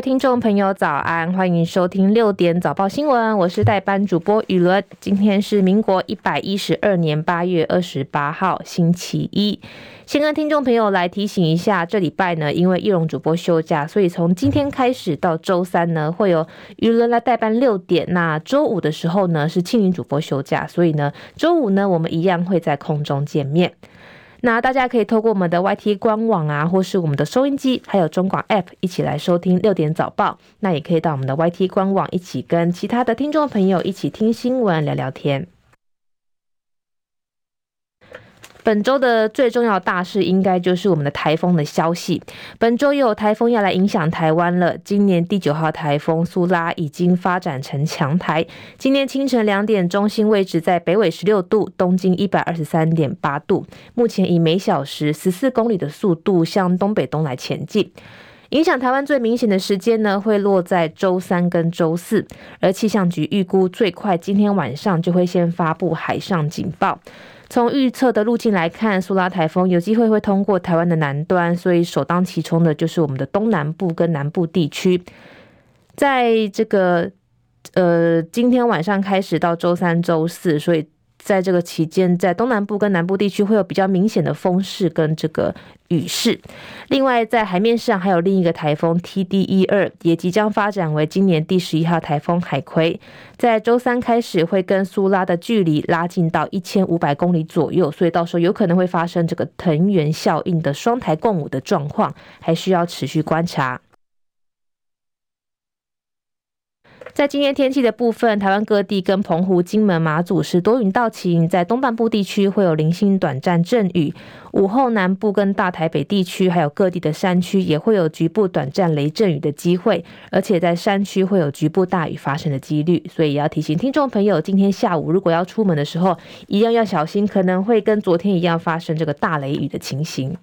位听众朋友，早安！欢迎收听六点早报新闻，我是代班主播雨伦。今天是民国一百一十二年八月二十八号，星期一。先跟听众朋友来提醒一下，这礼拜呢，因为奕龙主播休假，所以从今天开始到周三呢，会有雨伦来代班六点。那周五的时候呢，是庆云主播休假，所以呢，周五呢，我们一样会在空中见面。那大家可以透过我们的 YT 官网啊，或是我们的收音机，还有中广 App 一起来收听六点早报。那也可以到我们的 YT 官网一起跟其他的听众朋友一起听新闻、聊聊天。本周的最重要大事，应该就是我们的台风的消息。本周有台风要来影响台湾了。今年第九号台风苏拉已经发展成强台。今天清晨两点，中心位置在北纬十六度，东经一百二十三点八度。目前以每小时十四公里的速度向东北东来前进。影响台湾最明显的时间呢，会落在周三跟周四。而气象局预估最快今天晚上就会先发布海上警报。从预测的路径来看，苏拉台风有机会会通过台湾的南端，所以首当其冲的就是我们的东南部跟南部地区。在这个呃今天晚上开始到周三、周四，所以。在这个期间，在东南部跟南部地区会有比较明显的风势跟这个雨势。另外，在海面上还有另一个台风 TD12，也即将发展为今年第十一号台风海葵。在周三开始会跟苏拉的距离拉近到一千五百公里左右，所以到时候有可能会发生这个藤原效应的双台共舞的状况，还需要持续观察。在今天天气的部分，台湾各地跟澎湖、金门、马祖是多云到晴，在东半部地区会有零星短暂阵雨，午后南部跟大台北地区还有各地的山区也会有局部短暂雷阵雨的机会，而且在山区会有局部大雨发生的几率，所以要提醒听众朋友，今天下午如果要出门的时候，一样要小心，可能会跟昨天一样发生这个大雷雨的情形。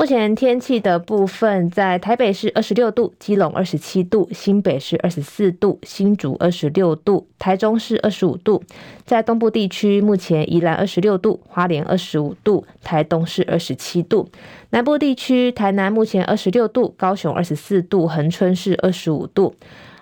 目前天气的部分，在台北是二十六度，基隆二十七度，新北是二十四度，新竹二十六度，台中是二十五度。在东部地区，目前宜兰二十六度，花莲二十五度，台东是二十七度。南部地区，台南目前二十六度，高雄二十四度，恒春是二十五度。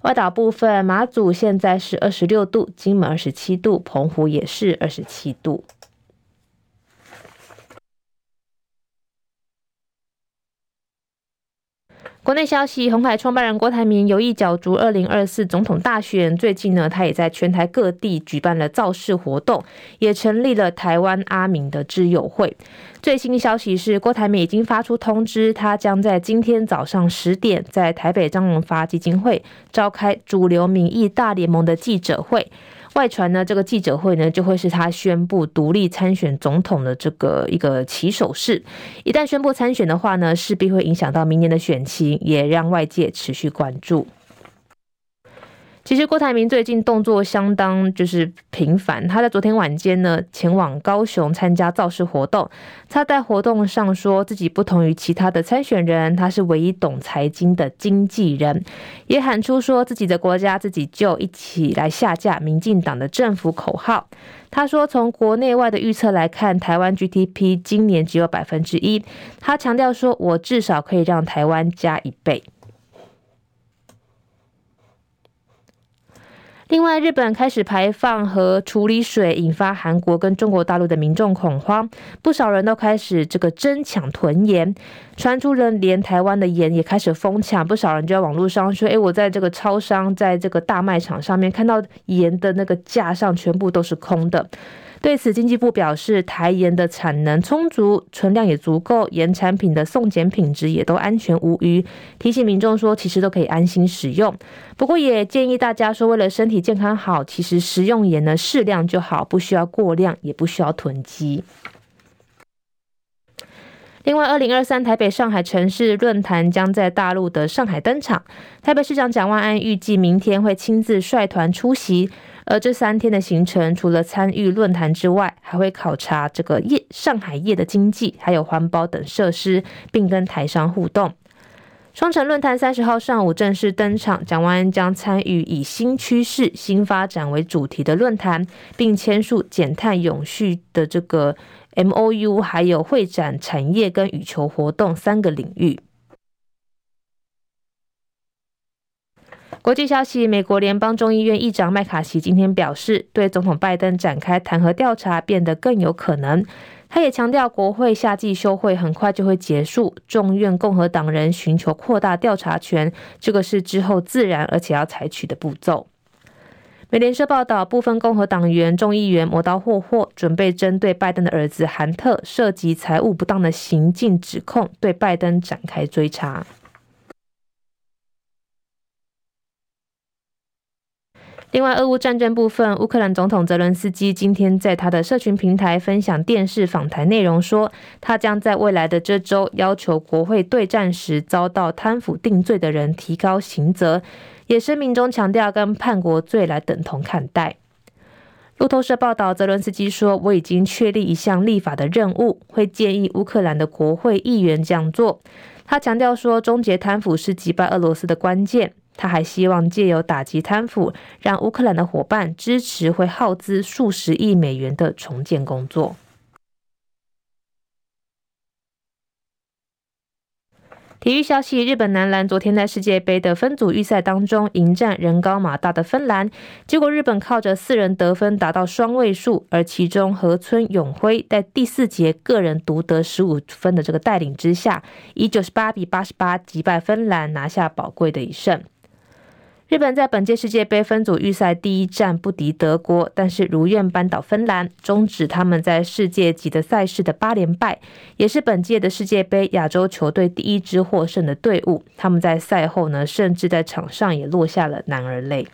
外岛部分，马祖现在是二十六度，金门二十七度，澎湖也是二十七度。国内消息，鸿海创办人郭台铭有意角逐二零二四总统大选。最近呢，他也在全台各地举办了造势活动，也成立了台湾阿明的之友会。最新消息是，郭台铭已经发出通知，他将在今天早上十点在台北张荣发基金会召开主流民意大联盟的记者会。外传呢，这个记者会呢，就会是他宣布独立参选总统的这个一个起手式。一旦宣布参选的话呢，势必会影响到明年的选情，也让外界持续关注。其实郭台铭最近动作相当就是频繁，他在昨天晚间呢，前往高雄参加造势活动。他在活动上说自己不同于其他的参选人，他是唯一懂财经的经纪人，也喊出说自己的国家自己就，一起来下架民进党的政府口号。他说从国内外的预测来看，台湾 GDP 今年只有百分之一。他强调说，我至少可以让台湾加一倍。另外，日本开始排放和处理水，引发韩国跟中国大陆的民众恐慌，不少人都开始这个争抢囤盐，传出人连台湾的盐也开始疯抢，不少人就在网络上说：“诶，我在这个超商，在这个大卖场上面看到盐的那个架上全部都是空的。”对此，经济部表示，台盐的产能充足，存量也足够，盐产品的送检品质也都安全无虞，提醒民众说，其实都可以安心使用。不过，也建议大家说，为了身体健康好，其实食用盐呢适量就好，不需要过量，也不需要囤积。另外，二零二三台北上海城市论坛将在大陆的上海登场，台北市长蒋万安预计明天会亲自率团出席。而这三天的行程，除了参与论坛之外，还会考察这个夜上海夜的经济，还有环保等设施，并跟台商互动。双城论坛三十号上午正式登场，蒋万安将参与以新趋势、新发展为主题的论坛，并签署减碳永续的这个 MOU，还有会展产业跟羽球活动三个领域。国际消息：美国联邦众议院议长麦卡锡今天表示，对总统拜登展开弹劾调查变得更有可能。他也强调，国会夏季休会很快就会结束。众院共和党人寻求扩大调查权，这个是之后自然而且要采取的步骤。美联社报道，部分共和党员众议员磨刀霍霍，准备针对拜登的儿子韩特涉及财务不当的行径指控，对拜登展开追查。另外，俄乌战争部分，乌克兰总统泽伦斯基今天在他的社群平台分享电视访谈内容，说他将在未来的这周要求国会对战时遭到贪腐定罪的人提高刑责，也声明中强调跟叛国罪来等同看待。路透社报道，泽伦斯基说：“我已经确立一项立法的任务，会建议乌克兰的国会议员这样做。”他强调说：“终结贪腐是击败俄罗斯的关键。”他还希望借由打击贪腐，让乌克兰的伙伴支持会耗资数十亿美元的重建工作。体育消息：日本男篮昨天在世界杯的分组预赛当中迎战人高马大的芬兰，结果日本靠着四人得分达到双位数，而其中河村永辉在第四节个人独得十五分的这个带领之下，以九十八比八十八击败芬兰，拿下宝贵的一胜。日本在本届世界杯分组预赛第一战不敌德国，但是如愿扳倒芬兰，终止他们在世界级的赛事的八连败，也是本届的世界杯亚洲球队第一支获胜的队伍。他们在赛后呢，甚至在场上也落下了男儿泪。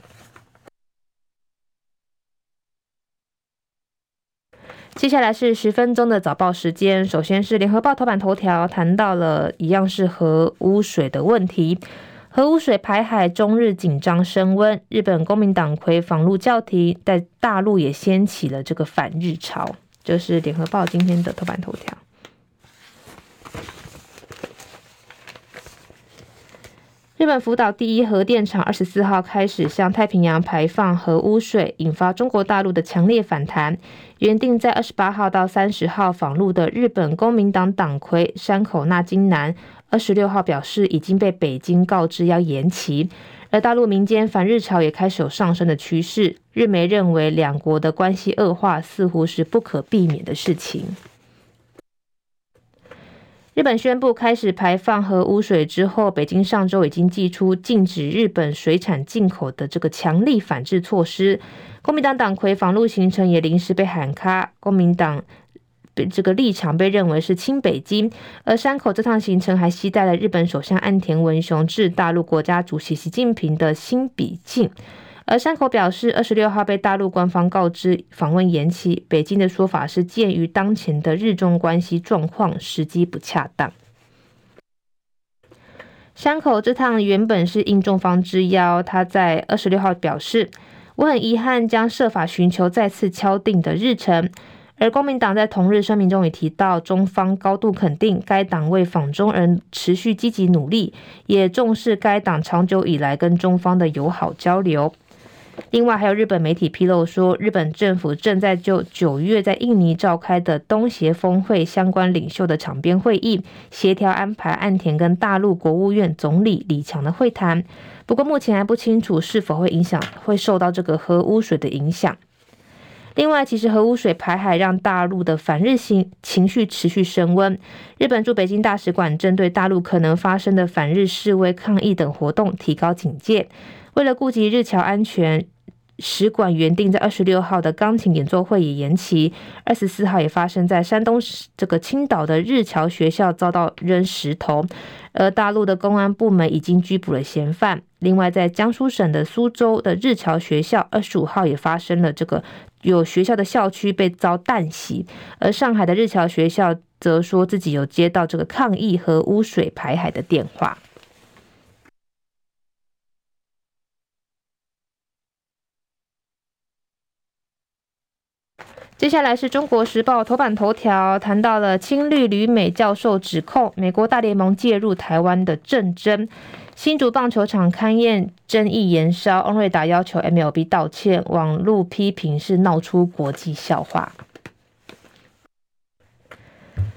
接下来是十分钟的早报时间，首先是联合报头版头条，谈到了一样是核污水的问题。核污水排海，中日紧张升温。日本公民党魁访陆教廷，在大陆也掀起了这个反日潮。这是联合报今天的头版头条。日本福岛第一核电厂二十四号开始向太平洋排放核污水，引发中国大陆的强烈反弹。原定在二十八号到三十号访陆的日本公民党党魁山口那津男。二十六号表示已经被北京告知要延期，而大陆民间反日潮也开始有上升的趋势。日媒认为两国的关系恶化似乎是不可避免的事情。日本宣布开始排放核污水之后，北京上周已经祭出禁止日本水产进口的这个强力反制措施。公民党党魁访陆行程也临时被喊卡，公民党。这个立场被认为是亲北京，而山口这趟行程还携带了日本首相岸田文雄致大陆国家主席习近平的新笔信。而山口表示，二十六号被大陆官方告知访问延期，北京的说法是鉴于当前的日中关系状况，时机不恰当。山口这趟原本是应中方之邀，他在二十六号表示，我很遗憾将设法寻求再次敲定的日程。而公民党在同日声明中也提到，中方高度肯定该党为访中人持续积极努力，也重视该党长久以来跟中方的友好交流。另外，还有日本媒体披露说，日本政府正在就九月在印尼召开的东协峰会相关领袖的场边会议，协调安排岸田跟大陆国务院总理李强的会谈。不过，目前还不清楚是否会影响，会受到这个核污水的影响。另外，其实核污水排海让大陆的反日情情绪持续升温。日本驻北京大使馆针对大陆可能发生的反日示威抗议等活动提高警戒。为了顾及日侨安全，使馆原定在二十六号的钢琴演奏会也延期。二十四号也发生在山东这个青岛的日侨学校遭到扔石头，而大陆的公安部门已经拘捕了嫌犯。另外，在江苏省的苏州的日侨学校，二十五号也发生了这个有学校的校区被遭弹袭，而上海的日侨学校则说自己有接到这个抗议和污水排海的电话。接下来是中国时报头版头条，谈到了青绿旅美教授指控美国大联盟介入台湾的政争。新竹棒球场勘验争议延烧，翁瑞达要求 MLB 道歉，网路批评是闹出国际笑话。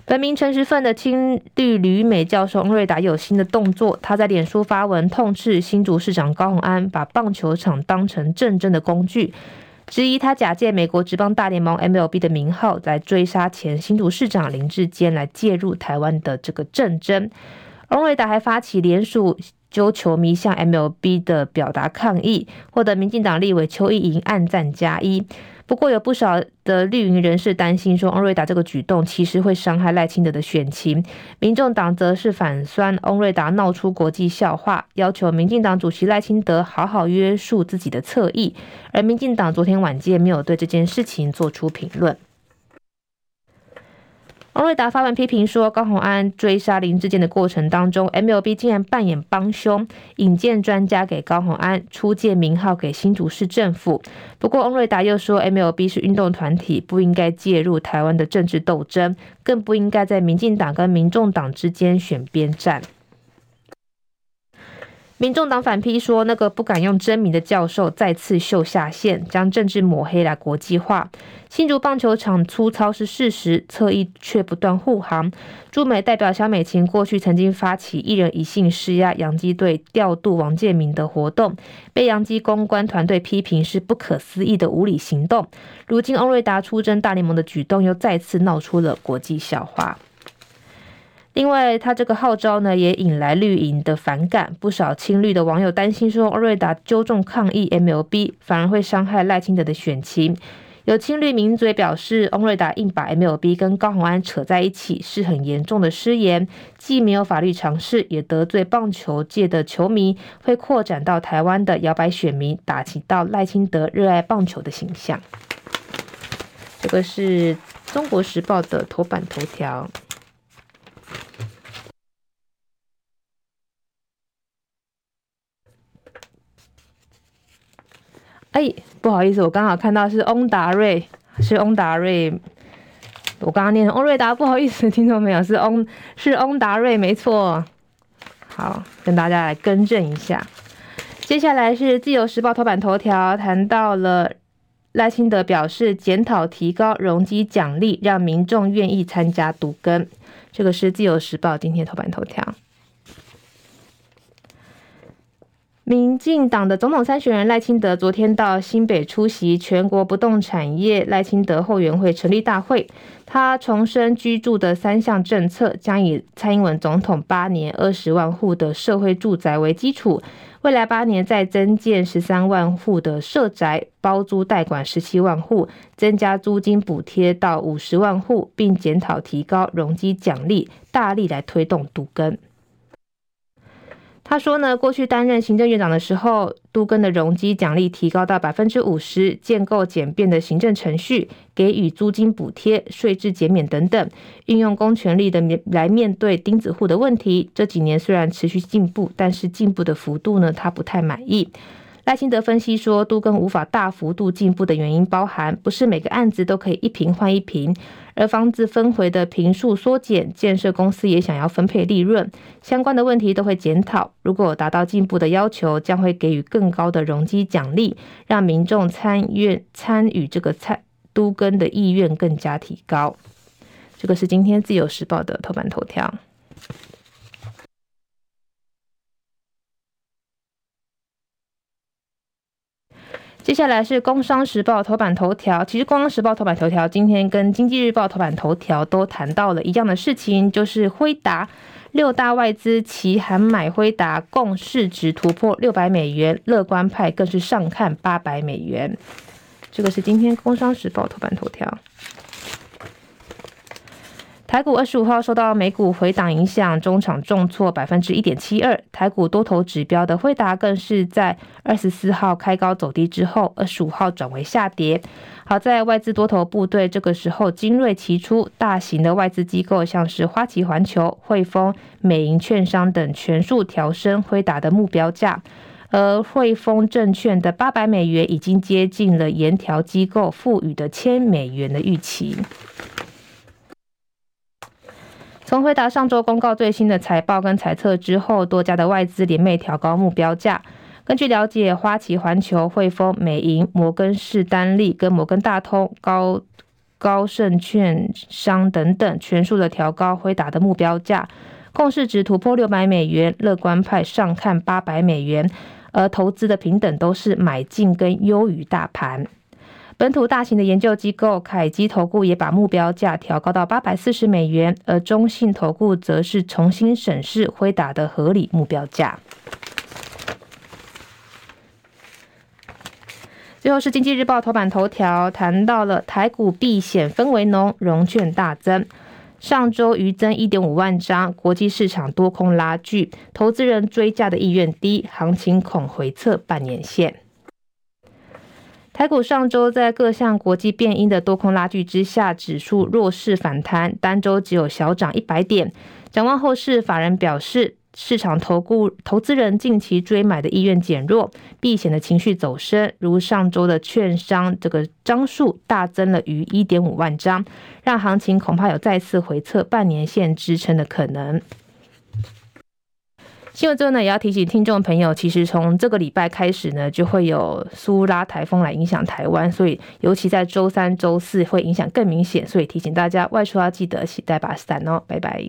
本名陈时奋的青绿旅美教授翁瑞达有新的动作，他在脸书发文痛斥新竹市长高虹安把棒球场当成政争的工具，质疑他假借美国职棒大联盟 MLB 的名号来追杀前新竹市长林志坚，来介入台湾的这个政争。龙瑞达还发起联署，揪球迷向 MLB 的表达抗议，获得民进党立委邱意莹暗赞加一。不过，有不少的绿营人士担心说，翁瑞达这个举动其实会伤害赖清德的选情。民众党则是反酸翁瑞达闹出国际笑话，要求民进党主席赖清德好好约束自己的侧翼。而民进党昨天晚间没有对这件事情做出评论。翁瑞达发文批评说，高洪安追杀林志健的过程当中，MLB 竟然扮演帮凶，引荐专家给高洪安，出借名号给新竹市政府。不过，翁瑞达又说，MLB 是运动团体，不应该介入台湾的政治斗争，更不应该在民进党跟民众党之间选边站。民众党反批说，那个不敢用真名的教授再次秀下限，将政治抹黑来国际化。新竹棒球场粗糙是事实，侧翼却不断护航。驻美代表萧美琴过去曾经发起一人一信施压洋基队调度王建民的活动，被洋基公关团队批评是不可思议的无理行动。如今欧瑞达出征大联盟的举动又再次闹出了国际笑话。另外，他这个号召呢，也引来绿营的反感。不少青绿的网友担心说，翁瑞达纠众抗议 MLB，反而会伤害赖清德的选情。有青绿名嘴表示，翁瑞达硬把 MLB 跟高虹安扯在一起，是很严重的失言，既没有法律常识，也得罪棒球界的球迷，会扩展到台湾的摇摆选民，打击到赖清德热爱棒球的形象。这个是中国时报的头版头条。哎，不好意思，我刚好看到是翁达瑞，是翁达瑞。我刚刚念翁瑞达，不好意思，听众朋友，是翁是翁达瑞，没错。好，跟大家来更正一下。接下来是自由时报头版头条，谈到了赖清德表示检讨提高容积奖励，让民众愿意参加都更。这个是自由时报今天头版头条。民进党的总统参选人赖清德昨天到新北出席全国不动产业赖清德后援会成立大会，他重申居住的三项政策将以蔡英文总统八年二十万户的社会住宅为基础，未来八年再增建十三万户的社宅，包租代管十七万户，增加租金补贴到五十万户，并检讨提高容积奖励，大力来推动都更。他说呢，过去担任行政院长的时候，杜根的容积奖励提高到百分之五十，建构简便的行政程序，给予租金补贴、税制减免等等，运用公权力的面来面对钉子户的问题。这几年虽然持续进步，但是进步的幅度呢，他不太满意。赖清德分析说，都更无法大幅度进步的原因包含，不是每个案子都可以一坪换一坪，而房子分回的坪数缩减，建设公司也想要分配利润，相关的问题都会检讨。如果达到进步的要求，将会给予更高的容积奖励，让民众参与参与这个参都更的意愿更加提高。这个是今天自由时报的头版头条。接再来是《工商时报》头版头条。其实，《工商时报》头版头条今天跟《经济日报》头版头条都谈到了一样的事情，就是辉达六大外资齐喊买辉达，共市值突破六百美元，乐观派更是上看八百美元。这个是今天《工商时报》头版头条。台股二十五号受到美股回档影响，中场重挫百分之一点七二。台股多头指标的惠达更是在二十四号开高走低之后，二十五号转为下跌。好在外资多头部队这个时候精锐齐出，大型的外资机构像是花旗环球、汇丰、美银券商等全数调升辉达的目标价，而汇丰证券的八百美元已经接近了研调机构赋予的千美元的预期。从辉达上周公告最新的财报跟财测之后，多家的外资联袂调高目标价。根据了解，花旗环球、汇丰、美银、摩根士丹利跟摩根大通高高盛券商等等全数的调高辉达的目标价，共市值突破六百美元，乐观派上看八百美元，而投资的平等都是买进跟优于大盘。本土大型的研究机构凯基投顾也把目标价调高到八百四十美元，而中信投顾则是重新审视辉达的合理目标价。最后是经济日报头版头条，谈到了台股避险氛围浓，融券大增，上周余增一点五万张，国际市场多空拉锯，投资人追价的意愿低，行情恐回测半年线。台股上周在各项国际变因的多空拉锯之下，指数弱势反弹，单周只有小涨一百点。展望后市，法人表示，市场投顾投资人近期追买的意愿减弱，避险的情绪走深，如上周的券商这个张数大增了逾一点五万张，让行情恐怕有再次回测半年线支撑的可能。新闻最后呢，也要提醒听众朋友，其实从这个礼拜开始呢，就会有苏拉台风来影响台湾，所以尤其在周三、周四会影响更明显，所以提醒大家外出要记得携带把伞哦，拜拜。